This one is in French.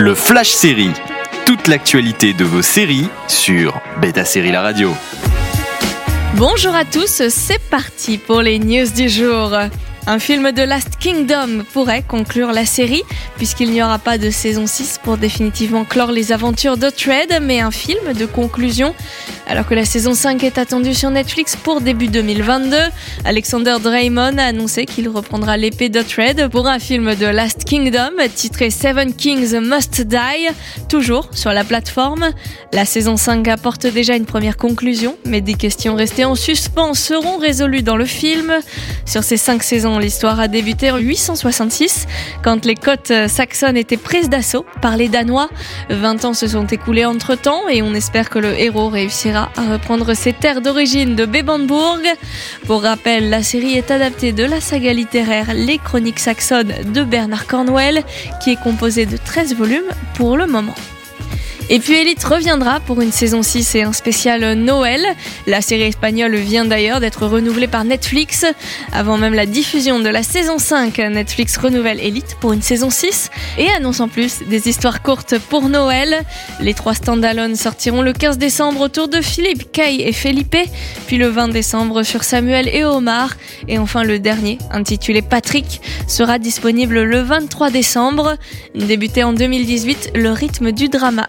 Le Flash Série. Toute l'actualité de vos séries sur Beta Série La Radio. Bonjour à tous, c'est parti pour les news du jour. Un film de Last Kingdom pourrait conclure la série, puisqu'il n'y aura pas de saison 6 pour définitivement clore les aventures de mais un film de conclusion. Alors que la saison 5 est attendue sur Netflix pour début 2022, Alexander Draymond a annoncé qu'il reprendra l'épée de pour un film de Last Kingdom titré Seven Kings Must Die, toujours sur la plateforme. La saison 5 apporte déjà une première conclusion, mais des questions restées en suspens seront résolues dans le film. Sur ces 5 saisons, l'histoire a débuté en 866, quand les côtes saxonnes étaient prises d'assaut par les Danois. 20 ans se sont écoulés entre-temps et on espère que le héros réussira à reprendre ses terres d'origine de Bebandburg. Pour rappel, la série est adaptée de la saga littéraire Les Chroniques saxonnes de Bernard Cornwell, qui est composée de 13 volumes pour le moment. Et puis Elite reviendra pour une saison 6 et un spécial Noël. La série espagnole vient d'ailleurs d'être renouvelée par Netflix. Avant même la diffusion de la saison 5, Netflix renouvelle Elite pour une saison 6 et annonce en plus des histoires courtes pour Noël. Les trois stand-alone sortiront le 15 décembre autour de Philippe, Kay et Felipe, puis le 20 décembre sur Samuel et Omar. Et enfin le dernier, intitulé Patrick, sera disponible le 23 décembre. Débuté en 2018, le rythme du drama